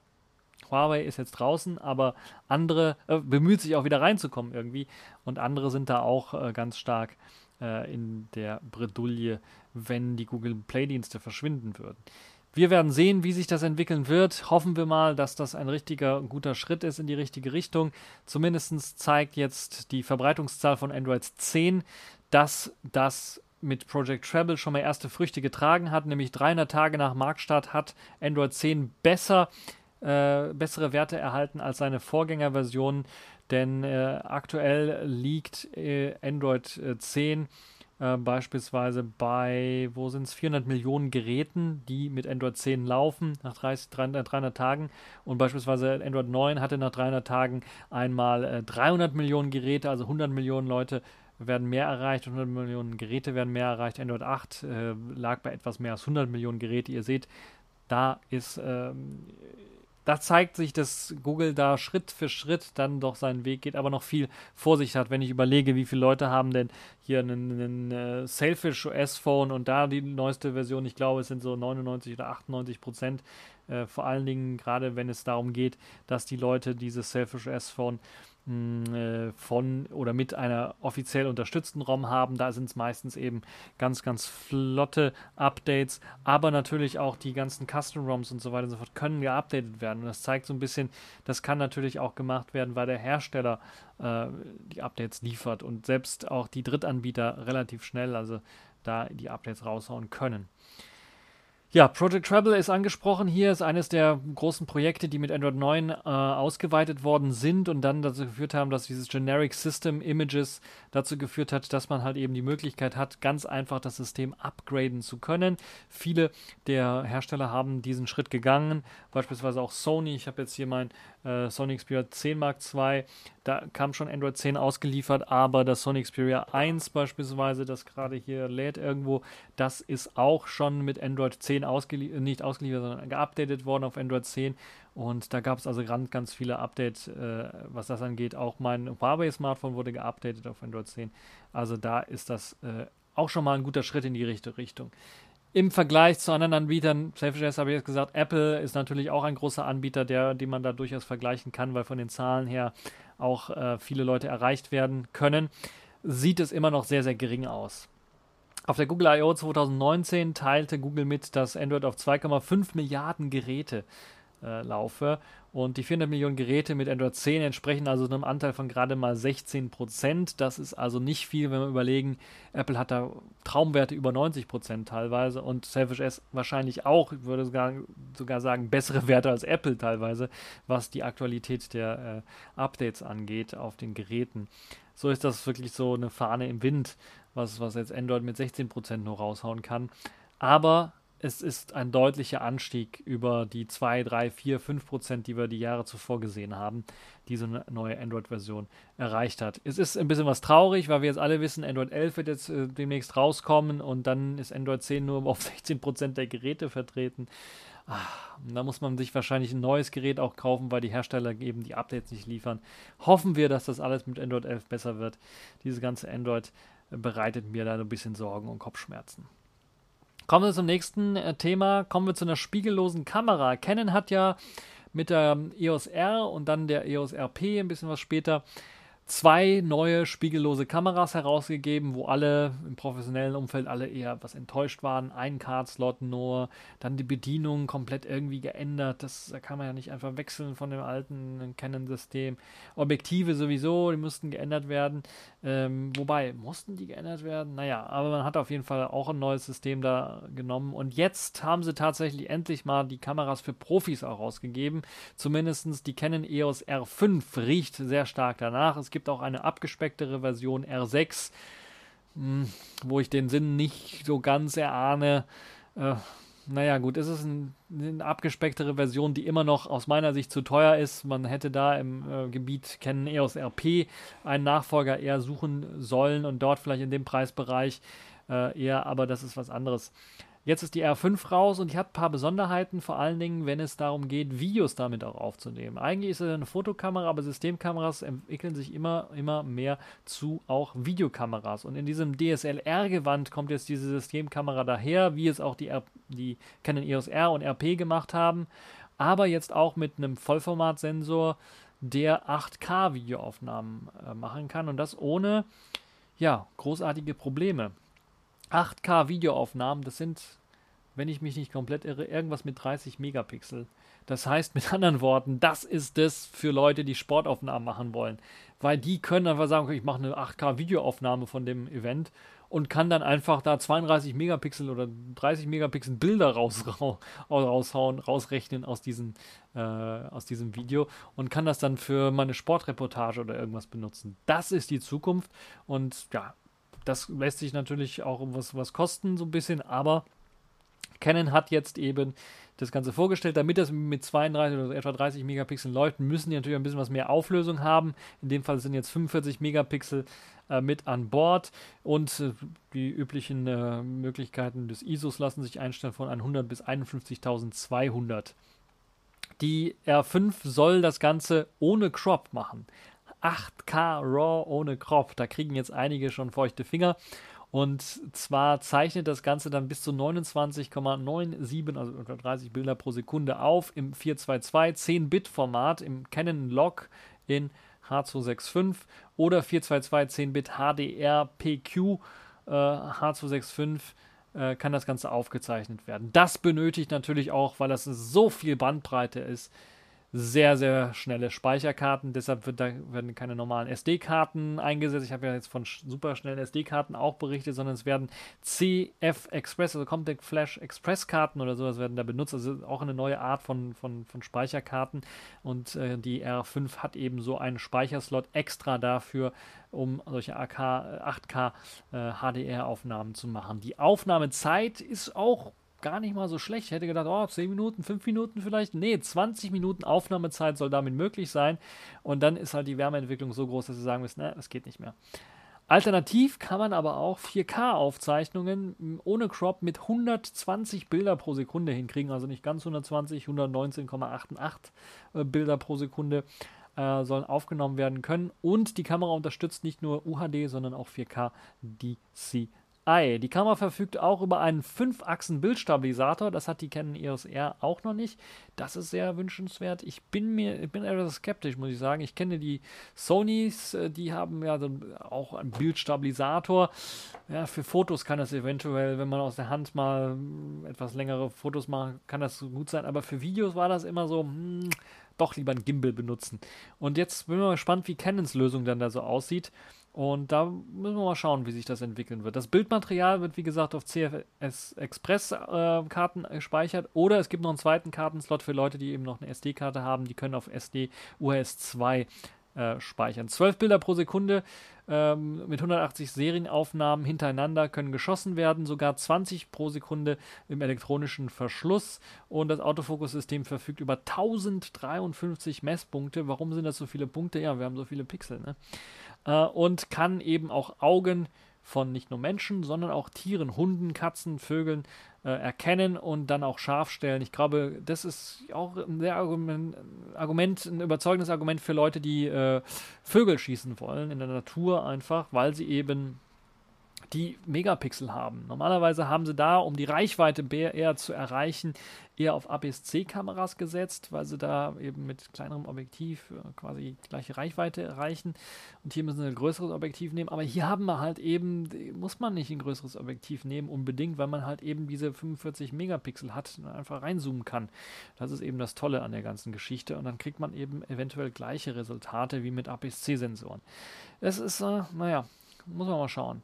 Huawei ist jetzt draußen, aber andere äh, bemüht sich auch wieder reinzukommen irgendwie und andere sind da auch äh, ganz stark äh, in der Bredouille, wenn die Google Play-Dienste verschwinden würden. Wir werden sehen, wie sich das entwickeln wird. Hoffen wir mal, dass das ein richtiger, guter Schritt ist in die richtige Richtung. Zumindest zeigt jetzt die Verbreitungszahl von Android 10, dass das mit Project Treble schon mal erste Früchte getragen hat, nämlich 300 Tage nach Marktstart hat Android 10 besser äh, bessere Werte erhalten als seine Vorgängerversion, denn äh, aktuell liegt äh, Android 10 äh, beispielsweise bei, wo sind es, 400 Millionen Geräten, die mit Android 10 laufen, nach 30, 300, 300 Tagen. Und beispielsweise Android 9 hatte nach 300 Tagen einmal 300 äh, Millionen Geräte, also 100 Millionen Leute werden mehr erreicht, 100 Millionen Geräte werden mehr erreicht. Android 8 äh, lag bei etwas mehr als 100 Millionen Geräte. Ihr seht, da ist ähm, da zeigt sich, dass Google da Schritt für Schritt dann doch seinen Weg geht, aber noch viel Vorsicht hat, wenn ich überlege, wie viele Leute haben denn hier ein, ein Sailfish OS Phone und da die neueste Version, ich glaube, es sind so 99 oder 98 Prozent. Äh, vor allen Dingen gerade, wenn es darum geht, dass die Leute dieses Selfish OS Phone äh, von oder mit einer offiziell unterstützten ROM haben. Da sind es meistens eben ganz, ganz flotte Updates, aber natürlich auch die ganzen Custom ROMs und so weiter und so fort können geupdatet werden. Und das zeigt so ein bisschen, das kann natürlich auch gemacht werden, weil der Hersteller äh, die Updates liefert und selbst auch die Drittanbieter relativ schnell, also da die Updates raushauen können. Ja, Project Treble ist angesprochen hier, ist eines der großen Projekte, die mit Android 9 äh, ausgeweitet worden sind und dann dazu geführt haben, dass dieses Generic System Images dazu geführt hat, dass man halt eben die Möglichkeit hat, ganz einfach das System upgraden zu können. Viele der Hersteller haben diesen Schritt gegangen, beispielsweise auch Sony. Ich habe jetzt hier mein äh, Sony Xperia 10 Mark II, da kam schon Android 10 ausgeliefert, aber das Sony Xperia 1 beispielsweise, das gerade hier lädt irgendwo, das ist auch schon mit Android 10 ausgelie nicht ausgeliefert, sondern geupdatet worden auf Android 10 und da gab es also ganz, ganz viele Updates, äh, was das angeht. Auch mein Huawei-Smartphone wurde geupdatet auf Android 10. Also da ist das äh, auch schon mal ein guter Schritt in die richtige Richtung im Vergleich zu anderen Anbietern, Selfish habe ich jetzt gesagt, Apple ist natürlich auch ein großer Anbieter, der, den man da durchaus vergleichen kann, weil von den Zahlen her auch äh, viele Leute erreicht werden können, sieht es immer noch sehr, sehr gering aus. Auf der Google I.O. 2019 teilte Google mit, dass Android auf 2,5 Milliarden Geräte äh, laufe. Und die 400 Millionen Geräte mit Android 10 entsprechen also einem Anteil von gerade mal 16 Prozent. Das ist also nicht viel, wenn wir überlegen, Apple hat da Traumwerte über 90 Prozent teilweise und Selfish S wahrscheinlich auch, ich würde sogar, sogar sagen, bessere Werte als Apple teilweise, was die Aktualität der äh, Updates angeht auf den Geräten. So ist das wirklich so eine Fahne im Wind, was, was jetzt Android mit 16 Prozent nur raushauen kann. Aber es ist ein deutlicher Anstieg über die 2, 3, 4, 5 Prozent, die wir die Jahre zuvor gesehen haben, die so eine neue Android-Version erreicht hat. Es ist ein bisschen was traurig, weil wir jetzt alle wissen, Android 11 wird jetzt äh, demnächst rauskommen und dann ist Android 10 nur auf 16 Prozent der Geräte vertreten. Ach, da muss man sich wahrscheinlich ein neues Gerät auch kaufen, weil die Hersteller eben die Updates nicht liefern. Hoffen wir, dass das alles mit Android 11 besser wird. Dieses ganze Android bereitet mir da ein bisschen Sorgen und Kopfschmerzen. Kommen wir zum nächsten äh, Thema. Kommen wir zu einer spiegellosen Kamera. Canon hat ja mit der EOS R und dann der EOS RP ein bisschen was später zwei neue spiegellose Kameras herausgegeben, wo alle im professionellen Umfeld alle eher was enttäuscht waren. Ein Card-Slot nur, dann die Bedienung komplett irgendwie geändert. Das da kann man ja nicht einfach wechseln von dem alten Canon-System. Objektive sowieso, die mussten geändert werden. Ähm, wobei, mussten die geändert werden? Naja, aber man hat auf jeden Fall auch ein neues System da genommen. Und jetzt haben sie tatsächlich endlich mal die Kameras für Profis auch rausgegeben. Zumindest die Canon EOS R5 riecht sehr stark danach. Es gibt auch eine abgespecktere Version R6, hm, wo ich den Sinn nicht so ganz erahne. Äh, naja, gut, es ist ein, eine abgespecktere Version, die immer noch aus meiner Sicht zu teuer ist. Man hätte da im äh, Gebiet kennen EOS RP einen Nachfolger eher suchen sollen und dort vielleicht in dem Preisbereich äh, eher, aber das ist was anderes. Jetzt ist die R5 raus und die hat ein paar Besonderheiten, vor allen Dingen, wenn es darum geht, Videos damit auch aufzunehmen. Eigentlich ist es eine Fotokamera, aber Systemkameras entwickeln sich immer, immer mehr zu auch Videokameras. Und in diesem DSLR-Gewand kommt jetzt diese Systemkamera daher, wie es auch die, R die Canon EOS R und RP gemacht haben, aber jetzt auch mit einem Vollformatsensor, der 8K-Videoaufnahmen äh, machen kann und das ohne ja, großartige Probleme. 8K Videoaufnahmen, das sind, wenn ich mich nicht komplett irre, irgendwas mit 30 Megapixel. Das heißt mit anderen Worten, das ist es für Leute, die Sportaufnahmen machen wollen. Weil die können einfach sagen, ich mache eine 8K Videoaufnahme von dem Event und kann dann einfach da 32 Megapixel oder 30 Megapixel Bilder raus, raushauen, rausrechnen aus, diesen, äh, aus diesem Video und kann das dann für meine Sportreportage oder irgendwas benutzen. Das ist die Zukunft und ja, das lässt sich natürlich auch um was, was kosten, so ein bisschen, aber Canon hat jetzt eben das Ganze vorgestellt, damit das mit 32 oder etwa 30 Megapixeln läuft, müssen die natürlich ein bisschen was mehr Auflösung haben. In dem Fall sind jetzt 45 Megapixel äh, mit an Bord und äh, die üblichen äh, Möglichkeiten des ISOs lassen sich einstellen von 100 bis 51.200. Die R5 soll das Ganze ohne Crop machen. 8K RAW ohne Crop. Da kriegen jetzt einige schon feuchte Finger. Und zwar zeichnet das Ganze dann bis zu 29,97, also etwa 30 Bilder pro Sekunde auf im 422 10-Bit-Format im Canon Log in H265 oder 422 10-Bit HDR PQ äh, H265 äh, kann das Ganze aufgezeichnet werden. Das benötigt natürlich auch, weil das so viel Bandbreite ist, sehr, sehr schnelle Speicherkarten. Deshalb wird da, werden keine normalen SD-Karten eingesetzt. Ich habe ja jetzt von super schnellen SD-Karten auch berichtet, sondern es werden CF Express, also Compact Flash Express Karten oder sowas werden da benutzt. Also auch eine neue Art von, von, von Speicherkarten. Und äh, die R5 hat eben so einen Speicherslot extra dafür, um solche AK, 8K äh, HDR-Aufnahmen zu machen. Die Aufnahmezeit ist auch gar nicht mal so schlecht. Ich hätte gedacht, oh, 10 Minuten, 5 Minuten vielleicht. Nee, 20 Minuten Aufnahmezeit soll damit möglich sein. Und dann ist halt die Wärmeentwicklung so groß, dass sie sagen müssen, ne, das geht nicht mehr. Alternativ kann man aber auch 4K-Aufzeichnungen ohne Crop mit 120 Bilder pro Sekunde hinkriegen. Also nicht ganz 120, 119,88 äh, Bilder pro Sekunde äh, sollen aufgenommen werden können. Und die Kamera unterstützt nicht nur UHD, sondern auch 4K DCI. Ei. Die Kamera verfügt auch über einen 5-Achsen-Bildstabilisator. Das hat die Canon EOS R auch noch nicht. Das ist sehr wünschenswert. Ich bin mir ich bin etwas skeptisch, muss ich sagen. Ich kenne die Sonys, äh, die haben ja auch einen Bildstabilisator. Ja, für Fotos kann das eventuell, wenn man aus der Hand mal etwas längere Fotos macht, kann das gut sein. Aber für Videos war das immer so, hm, doch lieber ein Gimbal benutzen. Und jetzt bin ich mal gespannt, wie Canons Lösung dann da so aussieht. Und da müssen wir mal schauen, wie sich das entwickeln wird. Das Bildmaterial wird, wie gesagt, auf CFS Express äh, gespeichert oder es gibt noch einen zweiten Kartenslot für Leute, die eben noch eine SD-Karte haben. Die können auf SD UHS 2 äh, speichern. 12 Bilder pro Sekunde ähm, mit 180 Serienaufnahmen hintereinander können geschossen werden, sogar 20 pro Sekunde im elektronischen Verschluss. Und das Autofokussystem verfügt über 1053 Messpunkte. Warum sind das so viele Punkte? Ja, wir haben so viele Pixel. Ne? Äh, und kann eben auch Augen von nicht nur Menschen, sondern auch Tieren, Hunden, Katzen, Vögeln äh, erkennen und dann auch scharf stellen. Ich glaube, das ist auch ein sehr Argument, ein überzeugendes Argument für Leute, die äh, Vögel schießen wollen in der Natur einfach, weil sie eben die Megapixel haben. Normalerweise haben sie da, um die Reichweite eher zu erreichen, eher auf APS-C-Kameras gesetzt, weil sie da eben mit kleinerem Objektiv äh, quasi die gleiche Reichweite erreichen. Und hier müssen sie ein größeres Objektiv nehmen. Aber hier haben wir halt eben, muss man nicht ein größeres Objektiv nehmen, unbedingt, weil man halt eben diese 45 Megapixel hat und einfach reinzoomen kann. Das ist eben das Tolle an der ganzen Geschichte. Und dann kriegt man eben eventuell gleiche Resultate wie mit APS-C-Sensoren. Es ist, äh, naja, muss man mal schauen.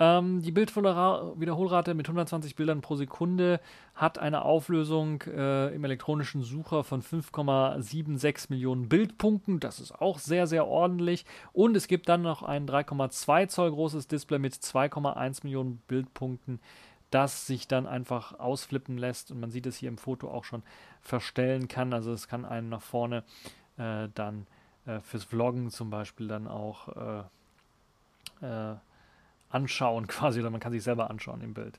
Ähm, die Bildwiederholrate mit 120 Bildern pro Sekunde hat eine Auflösung äh, im elektronischen Sucher von 5,76 Millionen Bildpunkten. Das ist auch sehr, sehr ordentlich. Und es gibt dann noch ein 3,2 Zoll großes Display mit 2,1 Millionen Bildpunkten, das sich dann einfach ausflippen lässt. Und man sieht es hier im Foto auch schon verstellen kann. Also es kann einen nach vorne äh, dann äh, fürs Vloggen zum Beispiel dann auch äh, äh, anschauen quasi, oder man kann sich selber anschauen im Bild.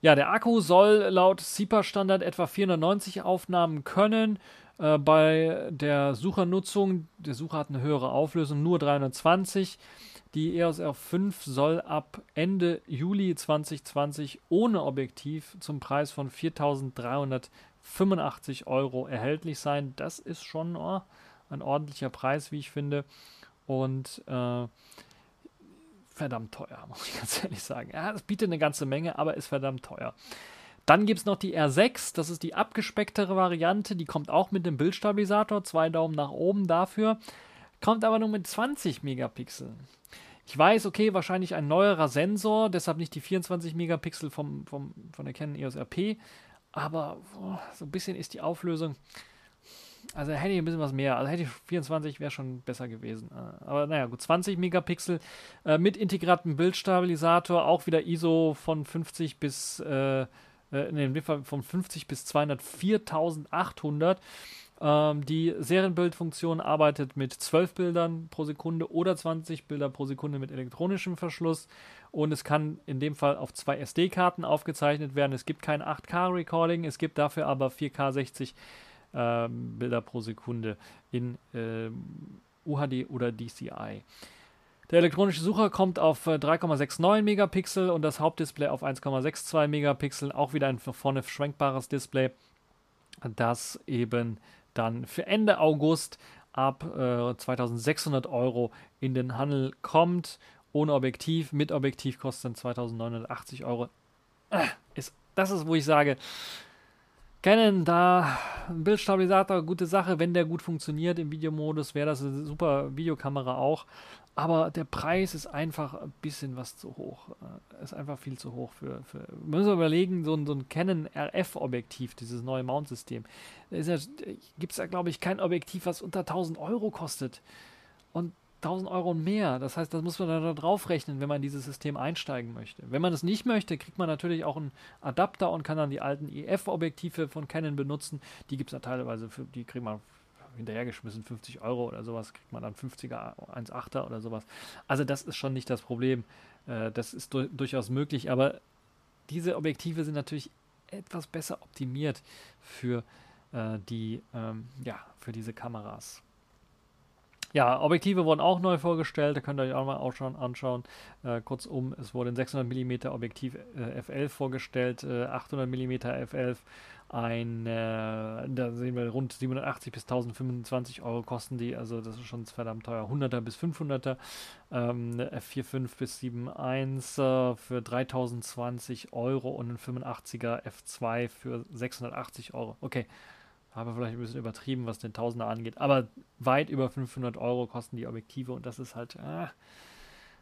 Ja, der Akku soll laut SIPA-Standard etwa 490 Aufnahmen können. Äh, bei der Suchernutzung, der Sucher hat eine höhere Auflösung, nur 320. Die EOS R5 soll ab Ende Juli 2020 ohne Objektiv zum Preis von 4.385 Euro erhältlich sein. Das ist schon oh, ein ordentlicher Preis, wie ich finde. Und äh, verdammt teuer, muss ich ganz ehrlich sagen. Ja, es bietet eine ganze Menge, aber ist verdammt teuer. Dann gibt es noch die R6, das ist die abgespecktere Variante, die kommt auch mit dem Bildstabilisator, zwei Daumen nach oben dafür, kommt aber nur mit 20 Megapixeln. Ich weiß, okay, wahrscheinlich ein neuerer Sensor, deshalb nicht die 24 Megapixel vom, vom, von der Canon EOS RP, aber oh, so ein bisschen ist die Auflösung also hätte ich ein bisschen was mehr. Also hätte ich 24 wäre schon besser gewesen. Äh, aber naja, gut, 20 Megapixel äh, mit integriertem Bildstabilisator, auch wieder ISO von 50 bis äh, äh, nee, von 50 bis 204.800. Ähm, die Serienbildfunktion arbeitet mit 12 Bildern pro Sekunde oder 20 Bilder pro Sekunde mit elektronischem Verschluss und es kann in dem Fall auf zwei SD-Karten aufgezeichnet werden. Es gibt kein 8K-Recording, es gibt dafür aber 4K 60 ähm, Bilder pro Sekunde in, äh, UHD oder DCI. Der elektronische Sucher kommt auf 3,69 äh, Megapixel und das Hauptdisplay auf 1,62 Megapixel. Auch wieder ein vorne schwenkbares Display, das eben dann für Ende August ab äh, 2600 Euro in den Handel kommt. Ohne Objektiv, mit Objektiv kostet dann 2980 Euro. Äh, ist, das ist, wo ich sage, Canon, da ein Bildstabilisator, gute Sache, wenn der gut funktioniert im Videomodus, wäre das eine super Videokamera auch. Aber der Preis ist einfach ein bisschen was zu hoch. Äh, ist einfach viel zu hoch für. für wir überlegen, so ein, so ein Canon RF-Objektiv, dieses neue Mount-System. Ja, Gibt es da, glaube ich, kein Objektiv, was unter 1000 Euro kostet. Und 1000 Euro und mehr. Das heißt, das muss man da drauf rechnen, wenn man in dieses System einsteigen möchte. Wenn man es nicht möchte, kriegt man natürlich auch einen Adapter und kann dann die alten EF-Objektive von Canon benutzen. Die gibt es ja teilweise, für, die kriegt man hinterhergeschmissen, 50 Euro oder sowas, kriegt man dann 50er, 1,8er oder sowas. Also das ist schon nicht das Problem. Äh, das ist du durchaus möglich, aber diese Objektive sind natürlich etwas besser optimiert für äh, die, ähm, ja, für diese Kameras. Ja, Objektive wurden auch neu vorgestellt, da könnt ihr euch auch mal anschauen. anschauen. Äh, kurzum, es wurde ein 600 mm Objektiv äh, F11 vorgestellt, äh, 800 mm F11 ein, äh, da sehen wir rund 780 bis 1025 Euro kosten die, also das ist schon verdammt teuer. 100er bis 500er, ähm, F45 bis 71 äh, für 3020 Euro und ein 85er F2 für 680 Euro. Okay, habe vielleicht ein bisschen übertrieben, was den Tausender angeht, aber weit über 500 Euro kosten die Objektive und das ist halt äh,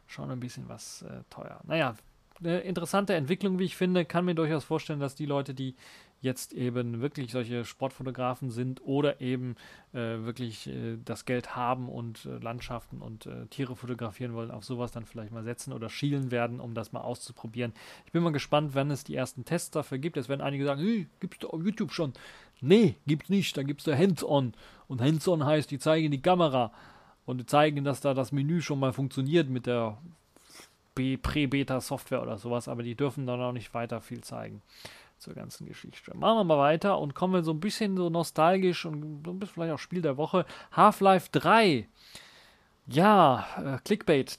schon ein bisschen was äh, teuer. Naja, eine interessante Entwicklung, wie ich finde. Kann mir durchaus vorstellen, dass die Leute, die jetzt eben wirklich solche Sportfotografen sind oder eben äh, wirklich äh, das Geld haben und äh, Landschaften und äh, Tiere fotografieren wollen, auf sowas dann vielleicht mal setzen oder schielen werden, um das mal auszuprobieren. Ich bin mal gespannt, wenn es die ersten Tests dafür gibt. Jetzt werden einige sagen, hey, gibt's da auf YouTube schon. Nee, gibt's nicht. Da gibt's da Hands-on. Und Hands-on heißt, die zeigen die Kamera und die zeigen, dass da das Menü schon mal funktioniert mit der Prä-Beta-Software oder sowas, aber die dürfen dann auch nicht weiter viel zeigen zur ganzen Geschichte. Machen wir mal weiter und kommen wir so ein bisschen so nostalgisch und so ein bisschen vielleicht auch Spiel der Woche. Half-Life 3. Ja, äh, Clickbait.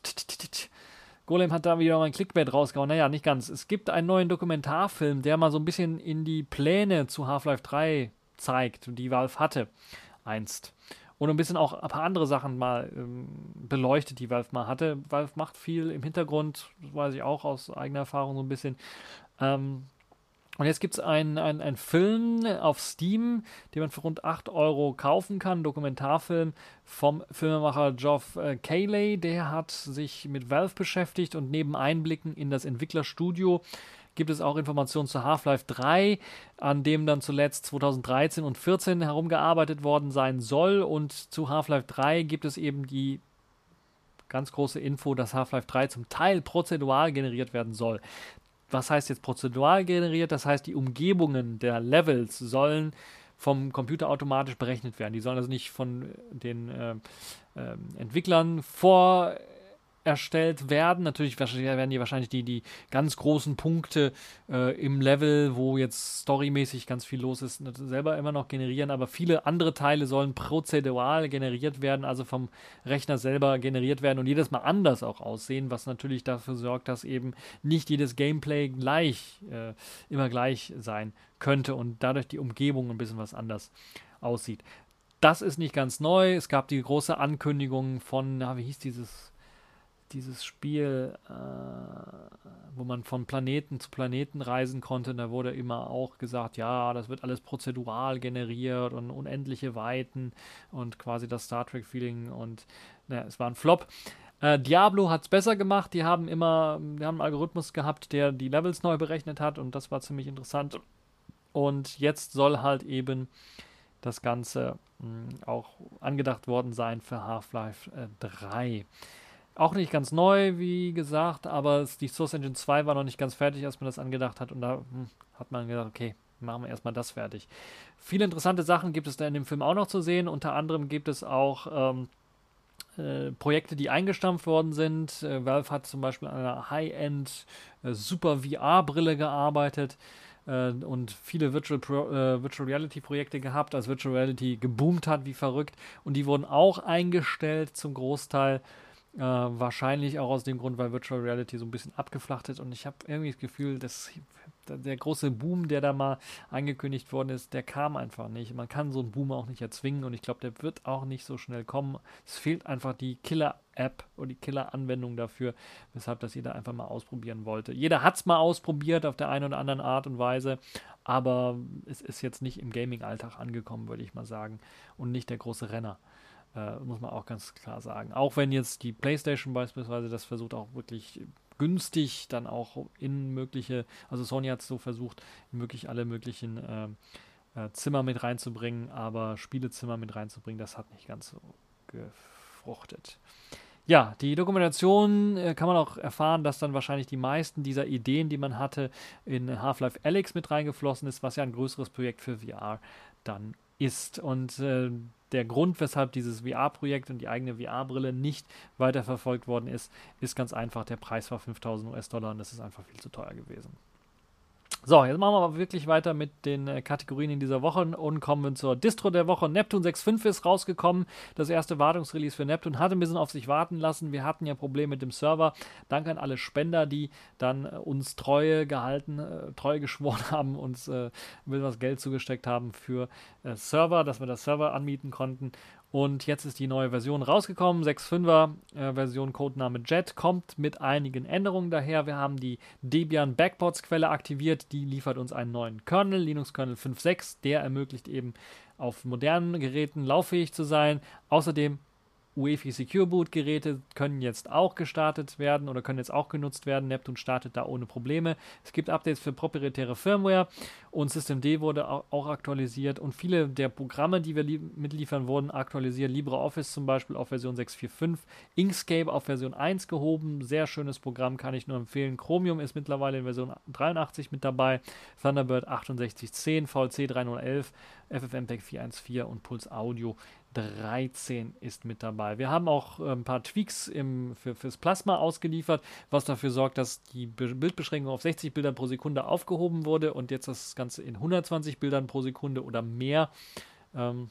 Golem hat da wieder mal ein Clickbait rausgehauen. Naja, nicht ganz. Es gibt einen neuen Dokumentarfilm, der mal so ein bisschen in die Pläne zu Half-Life 3 zeigt, die Valve hatte einst und ein bisschen auch ein paar andere Sachen mal ähm, beleuchtet, die Valve mal hatte. Valve macht viel im Hintergrund, das weiß ich auch aus eigener Erfahrung so ein bisschen. Ähm, und jetzt gibt es einen ein Film auf Steam, den man für rund 8 Euro kaufen kann, Dokumentarfilm vom Filmemacher Geoff äh, Cayley. Der hat sich mit Valve beschäftigt und neben Einblicken in das Entwicklerstudio gibt es auch Informationen zu Half-Life 3, an dem dann zuletzt 2013 und 2014 herumgearbeitet worden sein soll. Und zu Half-Life 3 gibt es eben die ganz große Info, dass Half-Life 3 zum Teil prozedural generiert werden soll. Was heißt jetzt prozedural generiert? Das heißt, die Umgebungen der Levels sollen vom Computer automatisch berechnet werden. Die sollen also nicht von den äh, äh, Entwicklern vor erstellt werden. Natürlich werden die wahrscheinlich die, die ganz großen Punkte äh, im Level, wo jetzt storymäßig ganz viel los ist, selber immer noch generieren, aber viele andere Teile sollen prozedural generiert werden, also vom Rechner selber generiert werden und jedes Mal anders auch aussehen, was natürlich dafür sorgt, dass eben nicht jedes Gameplay gleich, äh, immer gleich sein könnte und dadurch die Umgebung ein bisschen was anders aussieht. Das ist nicht ganz neu. Es gab die große Ankündigung von, na, wie hieß dieses dieses Spiel, äh, wo man von Planeten zu Planeten reisen konnte, da wurde immer auch gesagt, ja, das wird alles prozedural generiert und unendliche Weiten und quasi das Star Trek-Feeling und naja, es war ein Flop. Äh, Diablo hat es besser gemacht, die haben immer, die haben einen Algorithmus gehabt, der die Levels neu berechnet hat und das war ziemlich interessant. Und jetzt soll halt eben das Ganze mh, hm, auch angedacht worden sein für Half-Life äh, 3. Auch nicht ganz neu, wie gesagt, aber die Source Engine 2 war noch nicht ganz fertig, als man das angedacht hat. Und da hm, hat man gedacht, okay, machen wir erstmal das fertig. Viele interessante Sachen gibt es da in dem Film auch noch zu sehen. Unter anderem gibt es auch ähm, äh, Projekte, die eingestampft worden sind. Äh, Valve hat zum Beispiel an einer High-End äh, Super VR-Brille gearbeitet. äh, und viele Virtual, Pro, äh, Virtual Reality Projekte gehabt, als Virtual Reality geboomt hat wie verrückt und die wurden auch eingestellt zum Großteil. Äh, wahrscheinlich auch aus dem Grund, weil Virtual Reality so ein bisschen abgeflacht ist und ich habe irgendwie das Gefühl, dass der große Boom, der da mal angekündigt worden ist, der kam einfach nicht. Man kann so einen Boom auch nicht erzwingen und ich glaube, der wird auch nicht so schnell kommen. Es fehlt einfach die Killer-App und die Killer-Anwendung dafür, weshalb das jeder einfach mal ausprobieren wollte. Jeder hat es mal ausprobiert auf der einen oder anderen Art und Weise, aber es ist jetzt nicht im Gaming-Alltag angekommen, würde ich mal sagen, und nicht der große Renner. Äh, muss man auch ganz klar sagen. Auch wenn jetzt die PlayStation beispielsweise das versucht, auch wirklich günstig dann auch in mögliche, also Sony hat es so versucht, wirklich alle möglichen äh, äh, Zimmer mit reinzubringen, aber Spielezimmer mit reinzubringen, das hat nicht ganz so gefruchtet. Ja, die Dokumentation äh, kann man auch erfahren, dass dann wahrscheinlich die meisten dieser Ideen, die man hatte, in Half-Life Alyx mit reingeflossen ist, was ja ein größeres Projekt für VR dann ist. Und äh, der Grund, weshalb dieses VR-Projekt und die eigene VR-Brille nicht weiterverfolgt worden ist, ist ganz einfach, der Preis war 5000 US-Dollar und das ist einfach viel zu teuer gewesen. So, jetzt machen wir aber wirklich weiter mit den äh, Kategorien in dieser Woche und kommen zur Distro der Woche. Neptune 6.5 ist rausgekommen. Das erste Wartungsrelease für Neptune hatte ein bisschen auf sich warten lassen. Wir hatten ja Probleme mit dem Server. Danke an alle Spender, die dann äh, uns Treue gehalten, äh, treu geschworen haben, uns äh, was Geld zugesteckt haben für Server, dass wir das Server anmieten konnten. Und jetzt ist die neue Version rausgekommen. 6.5er äh, Version Codename Jet kommt mit einigen Änderungen daher. Wir haben die Debian Backports Quelle aktiviert. Die liefert uns einen neuen Kernel, Linux Kernel 5.6. Der ermöglicht eben auf modernen Geräten lauffähig zu sein. Außerdem UEFI Secure Boot Geräte können jetzt auch gestartet werden oder können jetzt auch genutzt werden. Neptune startet da ohne Probleme. Es gibt Updates für proprietäre Firmware und Systemd wurde auch aktualisiert und viele der Programme, die wir mitliefern, wurden aktualisiert. LibreOffice zum Beispiel auf Version 6.4.5, Inkscape auf Version 1 gehoben. Sehr schönes Programm, kann ich nur empfehlen. Chromium ist mittlerweile in Version 83 mit dabei. Thunderbird 6810, VLC 3011, FFmpeg 414 und Pulse Audio 13 ist mit dabei. Wir haben auch äh, ein paar Tweaks im, für, fürs Plasma ausgeliefert, was dafür sorgt, dass die Be Bildbeschränkung auf 60 Bilder pro Sekunde aufgehoben wurde und jetzt das Ganze in 120 Bildern pro Sekunde oder mehr ähm,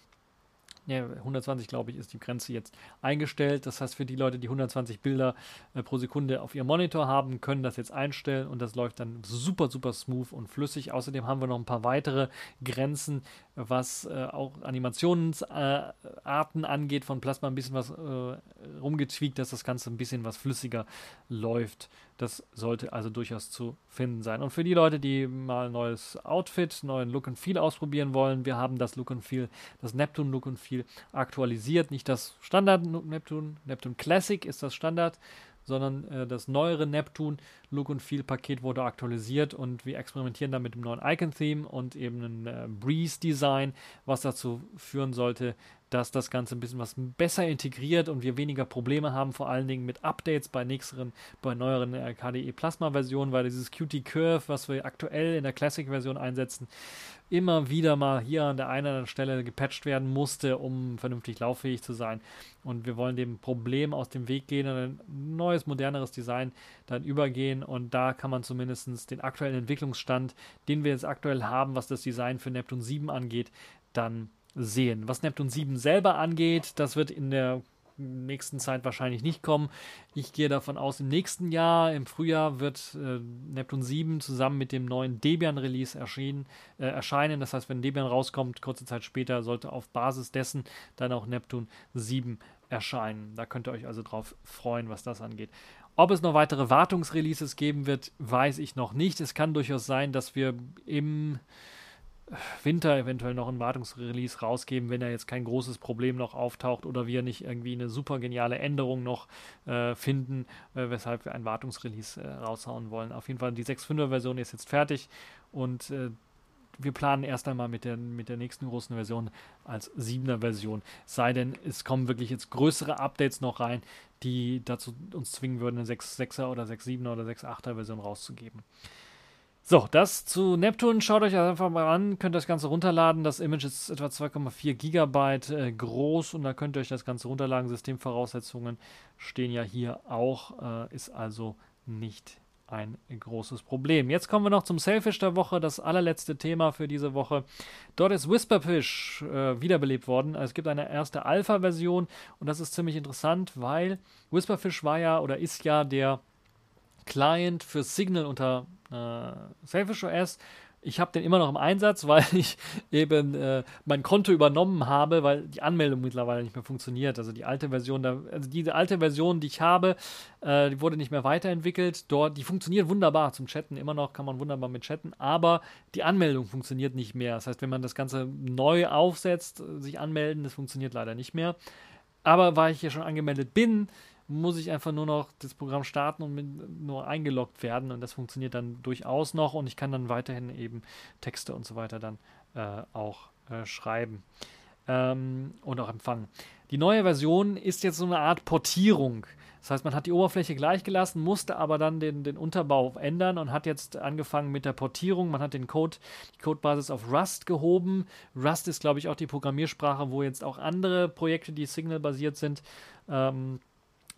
ja, 120, glaube ich, ist die Grenze jetzt eingestellt. Das heißt, für die Leute, die 120 Bilder äh, pro Sekunde auf ihrem Monitor haben, können das jetzt einstellen und das läuft dann super, super smooth und flüssig. Außerdem haben wir noch ein paar weitere Grenzen, was äh, auch Animationsarten äh, angeht, von Plasma ein bisschen was äh, rumgetweakt, dass das Ganze ein bisschen was flüssiger läuft. Das sollte also durchaus zu finden sein. Und für die Leute, die mal ein neues Outfit, neuen Look and Feel ausprobieren wollen, wir haben das Look and Feel, das Neptune Look and Feel aktualisiert. Nicht das Standard Neptune, Neptune Classic ist das Standard, sondern äh, das neuere Neptune Look und Feel Paket wurde aktualisiert und wir experimentieren da mit dem neuen Icon Theme und eben einem äh, Breeze Design, was dazu führen sollte, dass das Ganze ein bisschen was besser integriert und wir weniger Probleme haben, vor allen Dingen mit Updates bei nächsten, bei neueren äh, KDE Plasma Versionen, weil dieses Qt Curve, was wir aktuell in der Classic Version einsetzen, immer wieder mal hier an der einen oder anderen Stelle gepatcht werden musste, um vernünftig lauffähig zu sein. Und wir wollen dem Problem aus dem Weg gehen und ein neues, moderneres Design dann übergehen. Und da kann man zumindest den aktuellen Entwicklungsstand, den wir jetzt aktuell haben, was das Design für Neptune 7 angeht, dann sehen. Was Neptune 7 selber angeht, das wird in der nächsten Zeit wahrscheinlich nicht kommen. Ich gehe davon aus, im nächsten Jahr, im Frühjahr, wird äh, Neptune 7 zusammen mit dem neuen Debian-Release äh, erscheinen. Das heißt, wenn Debian rauskommt, kurze Zeit später, sollte auf Basis dessen dann auch Neptune 7 erscheinen. Da könnt ihr euch also drauf freuen, was das angeht. Ob es noch weitere Wartungsreleases geben wird, weiß ich noch nicht. Es kann durchaus sein, dass wir im Winter eventuell noch ein Wartungsrelease rausgeben, wenn da jetzt kein großes Problem noch auftaucht oder wir nicht irgendwie eine super geniale Änderung noch äh, finden, äh, weshalb wir ein Wartungsrelease äh, raushauen wollen. Auf jeden Fall, die 6.5er Version ist jetzt fertig und äh, wir planen erst einmal mit der, mit der nächsten großen Version als 7er Version. Sei denn, es kommen wirklich jetzt größere Updates noch rein, die dazu uns zwingen würden, eine 6.6er oder 6.7er oder 6.8er Version rauszugeben. So, das zu Neptun. Schaut euch einfach mal an, könnt das Ganze runterladen. Das Image ist etwa 2,4 Gigabyte äh, groß und da könnt ihr euch das Ganze runterladen. Systemvoraussetzungen stehen ja hier auch, äh, ist also nicht ein großes Problem. Jetzt kommen wir noch zum Selfish der Woche, das allerletzte Thema für diese Woche. Dort ist Whisperfish äh, wiederbelebt worden. Es gibt eine erste Alpha-Version und das ist ziemlich interessant, weil Whisperfish war ja oder ist ja der Client für Signal unter äh, Selfish OS ich habe den immer noch im Einsatz, weil ich eben äh, mein Konto übernommen habe, weil die Anmeldung mittlerweile nicht mehr funktioniert. Also die alte Version, da, also diese alte Version, die ich habe, äh, die wurde nicht mehr weiterentwickelt. Dort, die funktioniert wunderbar zum Chatten, immer noch kann man wunderbar mit chatten, aber die Anmeldung funktioniert nicht mehr. Das heißt, wenn man das Ganze neu aufsetzt, sich anmelden, das funktioniert leider nicht mehr. Aber weil ich hier schon angemeldet bin, muss ich einfach nur noch das Programm starten und nur eingeloggt werden und das funktioniert dann durchaus noch und ich kann dann weiterhin eben Texte und so weiter dann äh, auch äh, schreiben ähm, und auch empfangen. Die neue Version ist jetzt so eine Art Portierung. Das heißt, man hat die Oberfläche gleich gelassen, musste aber dann den, den Unterbau ändern und hat jetzt angefangen mit der Portierung. Man hat den Code, die Codebasis auf Rust gehoben. Rust ist, glaube ich, auch die Programmiersprache, wo jetzt auch andere Projekte, die Signal-basiert sind, ähm,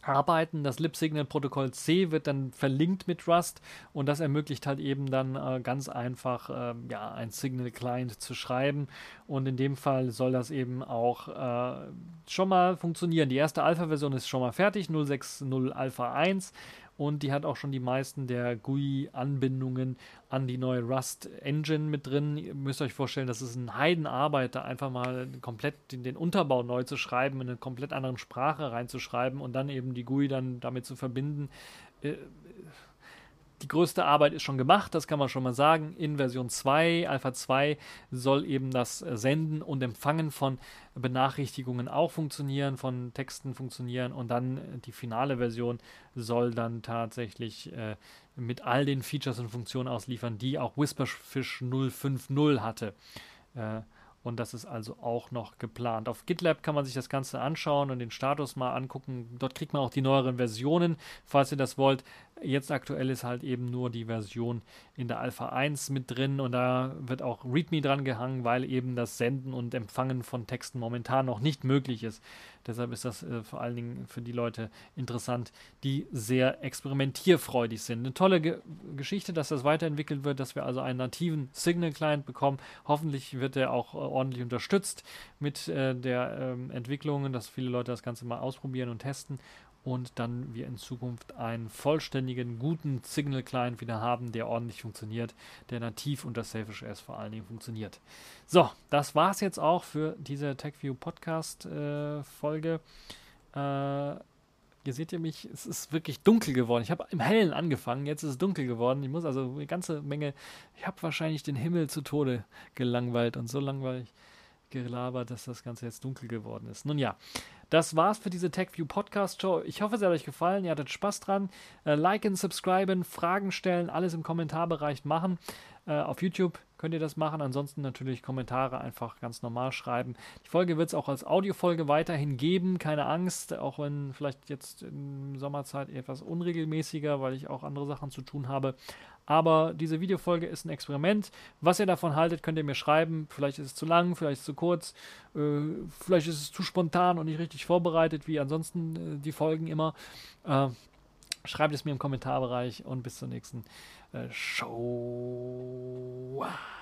arbeiten. Das Lip-Signal-Protokoll C wird dann verlinkt mit Rust und das ermöglicht halt eben dann äh, ganz einfach äh, ja, ein Signal-Client zu schreiben und in dem Fall soll das eben auch äh, schon mal funktionieren. Die erste Alpha-Version ist schon mal fertig, 060 Alpha 1 und die hat auch schon die meisten der GUI-Anbindungen an die neue Rust-Engine mit drin. Ihr müsst euch vorstellen, das ist ein Heidenarbeit, da einfach mal komplett den, den, Unterbau neu zu schreiben, in eine komplett andere Sprache reinzuschreiben und dann eben die GUI dann damit zu verbinden. Äh, die größte Arbeit ist schon gemacht, das kann man schon mal sagen. In Version 2, Alpha 2, soll eben das Senden und Empfangen von Benachrichtigungen auch funktionieren, von Texten funktionieren und dann die finale Version soll dann tatsächlich äh, mit all den Features und Funktionen ausliefern, die auch Whisperfish 050 hatte. Äh, und das ist also auch noch geplant. Auf GitLab kann man sich das Ganze anschauen und den Status mal angucken. Dort kriegt man auch die neueren Versionen, falls ihr das wollt. Jetzt aktuell ist halt eben nur die Version in der Alpha 1 mit drin und da wird auch README dran gehangen, weil eben das Senden und Empfangen von Texten momentan noch nicht möglich ist. Deshalb ist das äh, vor allen Dingen für die Leute interessant, die sehr experimentierfreudig sind. Eine tolle Ge Geschichte, dass das weiterentwickelt wird, dass wir also einen nativen Signal-Client bekommen. Hoffentlich wird er auch äh, ordentlich unterstützt mit äh, der ähm, Entwicklung, dass viele Leute das Ganze mal ausprobieren und testen und dann wir in Zukunft einen vollständigen, guten Signal-Client wieder haben, der ordentlich funktioniert, der nativ unter Selfish S vor allen Dingen funktioniert. So, das war es jetzt auch für diese TechView Podcast-Folge. Äh, äh, ihr seht ja mich, es ist wirklich dunkel geworden. Ich habe im Hellen angefangen, jetzt ist es dunkel geworden. Ich muss also eine ganze Menge, ich habe wahrscheinlich den Himmel zu Tode gelangweilt und so langweilig gelabert, dass das Ganze jetzt dunkel geworden ist. Nun ja, das war's für diese TechView Podcast Show. Ich hoffe, es hat euch gefallen. Ihr hattet Spaß dran. Äh, liken, subscriben, Fragen stellen, alles im Kommentarbereich machen. Äh, auf YouTube könnt ihr das machen. Ansonsten natürlich Kommentare einfach ganz normal schreiben. Die Folge wird es auch als Audiofolge weiterhin geben. Keine Angst, auch wenn vielleicht jetzt in Sommerzeit etwas unregelmäßiger, weil ich auch andere Sachen zu tun habe. Aber diese Videofolge ist ein Experiment. Was ihr davon haltet, könnt ihr mir schreiben. Vielleicht ist es zu lang, vielleicht ist es zu kurz, äh, vielleicht ist es zu spontan und nicht richtig vorbereitet, wie ansonsten äh, die Folgen immer. Äh, schreibt es mir im Kommentarbereich und bis zur nächsten 呃收啊。